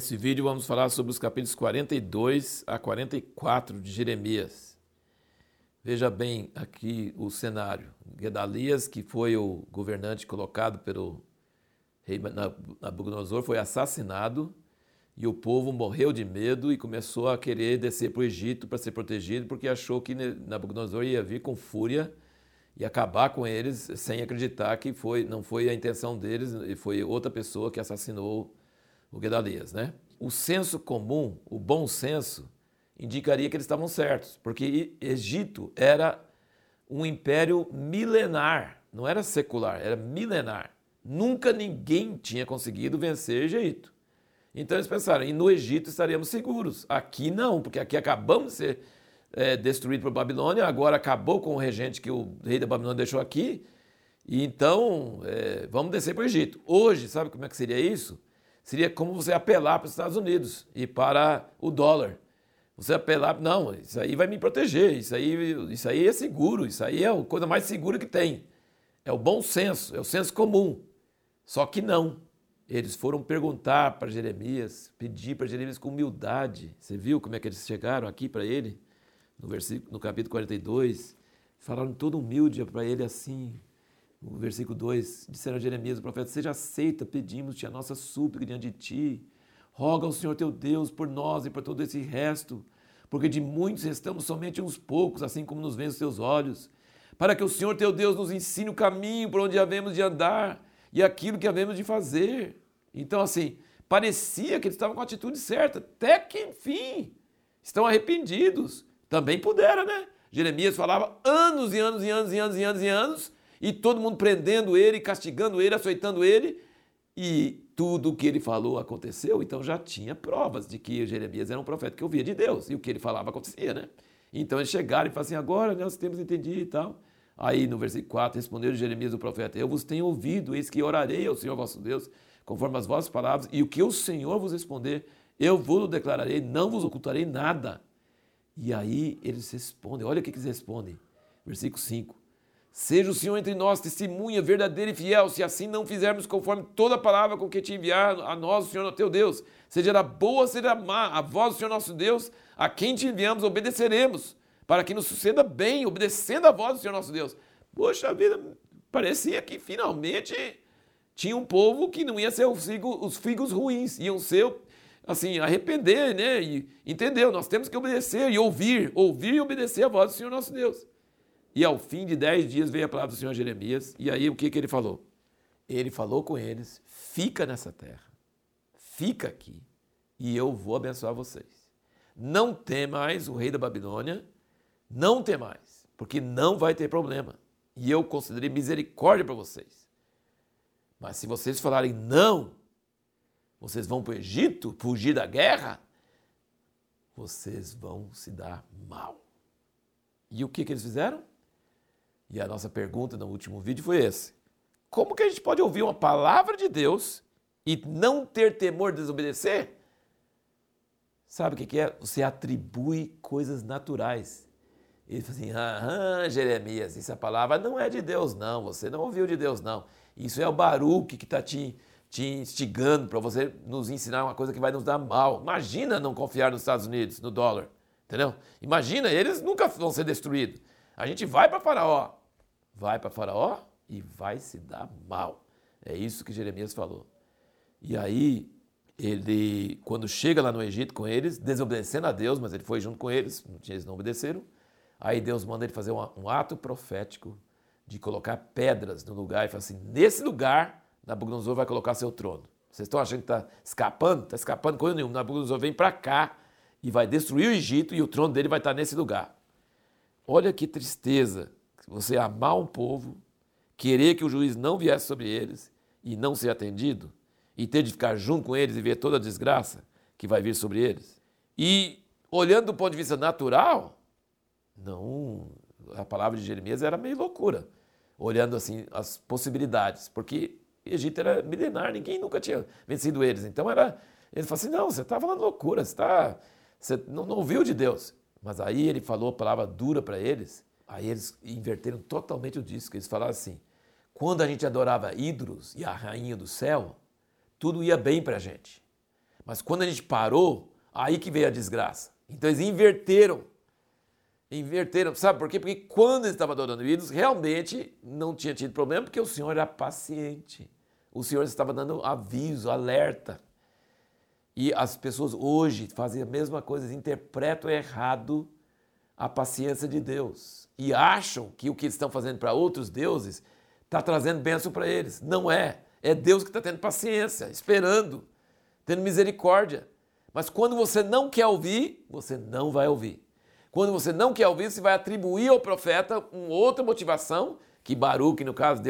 Nesse vídeo vamos falar sobre os capítulos 42 a 44 de Jeremias. Veja bem aqui o cenário. Gedalias, que foi o governante colocado pelo rei Nabucodonosor, foi assassinado e o povo morreu de medo e começou a querer descer para o Egito para ser protegido, porque achou que Nabucodonosor ia vir com fúria e acabar com eles sem acreditar que foi, não foi a intenção deles e foi outra pessoa que assassinou o Gedalias, né? O senso comum, o bom senso, indicaria que eles estavam certos, porque Egito era um império milenar, não era secular, era milenar. Nunca ninguém tinha conseguido vencer Egito. Então eles pensaram, e no Egito estaríamos seguros. Aqui não, porque aqui acabamos de ser é, destruídos por Babilônia, agora acabou com o regente que o rei da Babilônia deixou aqui, e então é, vamos descer para o Egito. Hoje, sabe como é que seria isso? Seria como você apelar para os Estados Unidos e para o dólar. Você apelar, não, isso aí vai me proteger, isso aí, isso aí é seguro, isso aí é a coisa mais segura que tem. É o bom senso, é o senso comum. Só que não. Eles foram perguntar para Jeremias, pedir para Jeremias com humildade. Você viu como é que eles chegaram aqui para ele? No, versículo, no capítulo 42. Falaram todo humilde para ele assim: o versículo 2, disseram a Jeremias, o profeta, seja aceita, pedimos-te a nossa súplica diante de ti. Roga ao Senhor teu Deus por nós e por todo esse resto, porque de muitos restamos somente uns poucos, assim como nos vêem os teus olhos, para que o Senhor teu Deus nos ensine o caminho por onde havemos de andar e aquilo que havemos de fazer. Então, assim, parecia que eles estavam com a atitude certa, até que, enfim, estão arrependidos. Também puderam, né? Jeremias falava anos e anos e anos e anos e anos e anos e todo mundo prendendo ele, castigando ele, açoitando ele, e tudo o que ele falou aconteceu, então já tinha provas de que Jeremias era um profeta que ouvia de Deus, e o que ele falava acontecia, né? Então eles chegaram e falaram assim, agora nós temos entendido e tal. Aí no versículo 4, respondeu Jeremias o profeta, eu vos tenho ouvido, eis que orarei ao Senhor vosso Deus, conforme as vossas palavras, e o que o Senhor vos responder, eu vos declararei, não vos ocultarei nada. E aí eles respondem, olha o que eles respondem, versículo 5, Seja o Senhor entre nós testemunha verdadeira e fiel, se assim não fizermos conforme toda a palavra com que te enviar a nós, o Senhor teu Deus, seja da boa, seja da má, a voz do Senhor nosso Deus, a quem te enviamos, obedeceremos, para que nos suceda bem, obedecendo a voz do Senhor nosso Deus. Poxa vida, parecia que finalmente tinha um povo que não ia ser os figos, os figos ruins, iam ser, assim, arrepender, né? E entendeu? Nós temos que obedecer e ouvir, ouvir e obedecer a voz do Senhor nosso Deus. E ao fim de dez dias veio a palavra do Senhor Jeremias, e aí o que, que ele falou? Ele falou com eles: fica nessa terra, fica aqui, e eu vou abençoar vocês. Não temais o rei da Babilônia, não temais, porque não vai ter problema. E eu considerei misericórdia para vocês. Mas se vocês falarem não, vocês vão para o Egito, fugir da guerra, vocês vão se dar mal. E o que, que eles fizeram? E a nossa pergunta no último vídeo foi esse: Como que a gente pode ouvir uma palavra de Deus e não ter temor de desobedecer? Sabe o que é? Você atribui coisas naturais. Ele fala assim: ah, Jeremias, essa palavra não é de Deus, não. Você não ouviu de Deus, não. Isso é o Baruque que está te, te instigando para você nos ensinar uma coisa que vai nos dar mal. Imagina não confiar nos Estados Unidos, no dólar. Entendeu? Imagina, eles nunca vão ser destruídos. A gente vai para Faraó, vai para Faraó e vai se dar mal. É isso que Jeremias falou. E aí, ele, quando chega lá no Egito com eles, desobedecendo a Deus, mas ele foi junto com eles, eles não obedeceram. Aí Deus manda ele fazer um, ato profético de colocar pedras no lugar e fala assim: nesse lugar, Nabucodonosor vai colocar seu trono. Vocês estão achando que está escapando? Está escapando coisa nenhuma. Nabucodonosor vem para cá e vai destruir o Egito e o trono dele vai estar nesse lugar. Olha que tristeza você amar um povo, querer que o juiz não viesse sobre eles e não ser atendido, e ter de ficar junto com eles e ver toda a desgraça que vai vir sobre eles. E olhando do ponto de vista natural, não, a palavra de Jeremias era meio loucura, olhando assim as possibilidades, porque Egito era milenar, ninguém nunca tinha vencido eles. Então era, ele falou assim, não, você está falando loucura, você, tá, você não, não ouviu de Deus. Mas aí ele falou a palavra dura para eles, Aí eles inverteram totalmente o disco. Eles falaram assim: quando a gente adorava ídolos e a rainha do céu, tudo ia bem para a gente. Mas quando a gente parou, aí que veio a desgraça. Então eles inverteram. Inverteram, sabe por quê? Porque quando eles estavam adorando ídolos, realmente não tinha tido problema, porque o Senhor era paciente. O Senhor estava dando aviso, alerta. E as pessoas hoje fazem a mesma coisa, interpretam errado a paciência de Deus e acham que o que estão fazendo para outros deuses está trazendo bênção para eles. Não é. É Deus que está tendo paciência, esperando, tendo misericórdia. Mas quando você não quer ouvir, você não vai ouvir. Quando você não quer ouvir, você vai atribuir ao profeta uma outra motivação, que Baruch, no caso,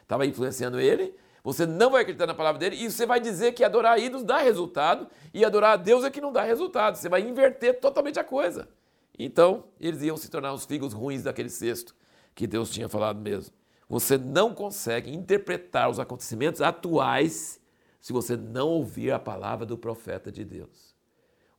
estava influenciando ele. Você não vai acreditar na palavra dele e você vai dizer que adorar ídolos dá resultado e adorar a Deus é que não dá resultado. Você vai inverter totalmente a coisa. Então, eles iam se tornar os figos ruins daquele cesto que Deus tinha falado mesmo. Você não consegue interpretar os acontecimentos atuais se você não ouvir a palavra do profeta de Deus.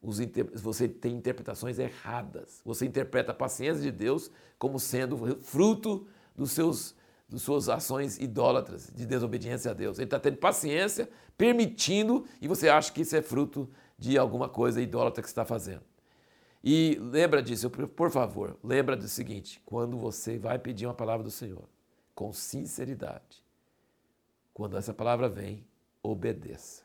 Você tem interpretações erradas. Você interpreta a paciência de Deus como sendo fruto dos seus, das suas ações idólatras, de desobediência a Deus. Ele está tendo paciência, permitindo, e você acha que isso é fruto de alguma coisa idólatra que você está fazendo. E lembra disso, por favor, lembra do seguinte: quando você vai pedir uma palavra do Senhor, com sinceridade. Quando essa palavra vem, obedeça.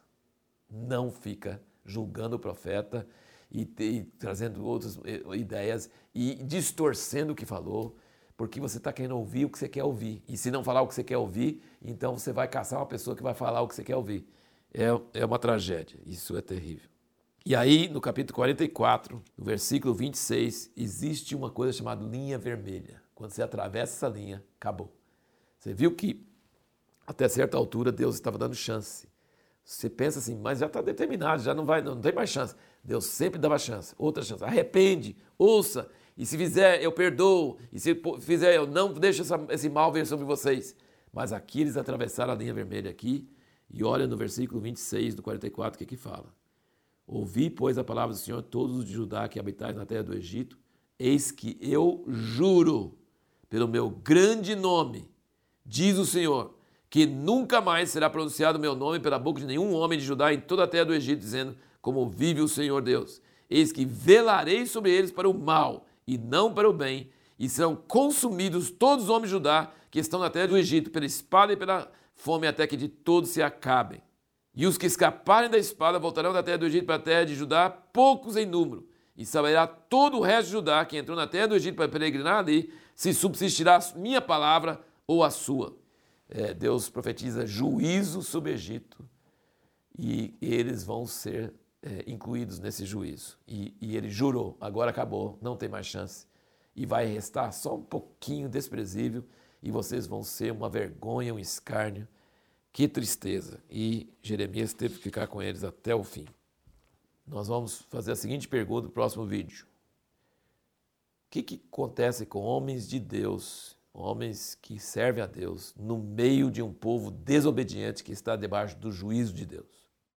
Não fica julgando o profeta e, e trazendo outras eh, ideias e distorcendo o que falou, porque você está querendo ouvir o que você quer ouvir. E se não falar o que você quer ouvir, então você vai caçar uma pessoa que vai falar o que você quer ouvir. É, é uma tragédia, isso é terrível. E aí, no capítulo 44, no versículo 26, existe uma coisa chamada linha vermelha. Quando você atravessa essa linha, acabou. Você viu que até certa altura Deus estava dando chance. Você pensa assim, mas já está determinado, já não vai, não tem mais chance. Deus sempre dava chance, outra chance. Arrepende, ouça, e se fizer, eu perdoo, e se fizer, eu não deixo essa, esse mal vir sobre vocês. Mas aqui eles atravessaram a linha vermelha aqui, e olha no versículo 26 do 44 o que que fala. Ouvi, pois, a palavra do Senhor, todos os de Judá que habitais na terra do Egito, eis que eu juro pelo meu grande nome Diz o Senhor, que nunca mais será pronunciado o meu nome pela boca de nenhum homem de Judá em toda a terra do Egito, dizendo: Como vive o Senhor Deus. Eis que velarei sobre eles para o mal e não para o bem, e serão consumidos todos os homens de Judá que estão na terra do Egito pela espada e pela fome, até que de todos se acabem. E os que escaparem da espada voltarão da terra do Egito para a terra de Judá, poucos em número. E saberá todo o resto de Judá que entrou na terra do Egito para peregrinar ali, se subsistirá minha palavra ou a sua. É, Deus profetiza juízo sobre o Egito e eles vão ser é, incluídos nesse juízo. E, e ele jurou: agora acabou, não tem mais chance. E vai restar só um pouquinho desprezível e vocês vão ser uma vergonha, um escárnio. Que tristeza! E Jeremias teve que ficar com eles até o fim. Nós vamos fazer a seguinte pergunta no próximo vídeo: O que, que acontece com homens de Deus homens que servem a Deus no meio de um povo desobediente que está debaixo do juízo de Deus.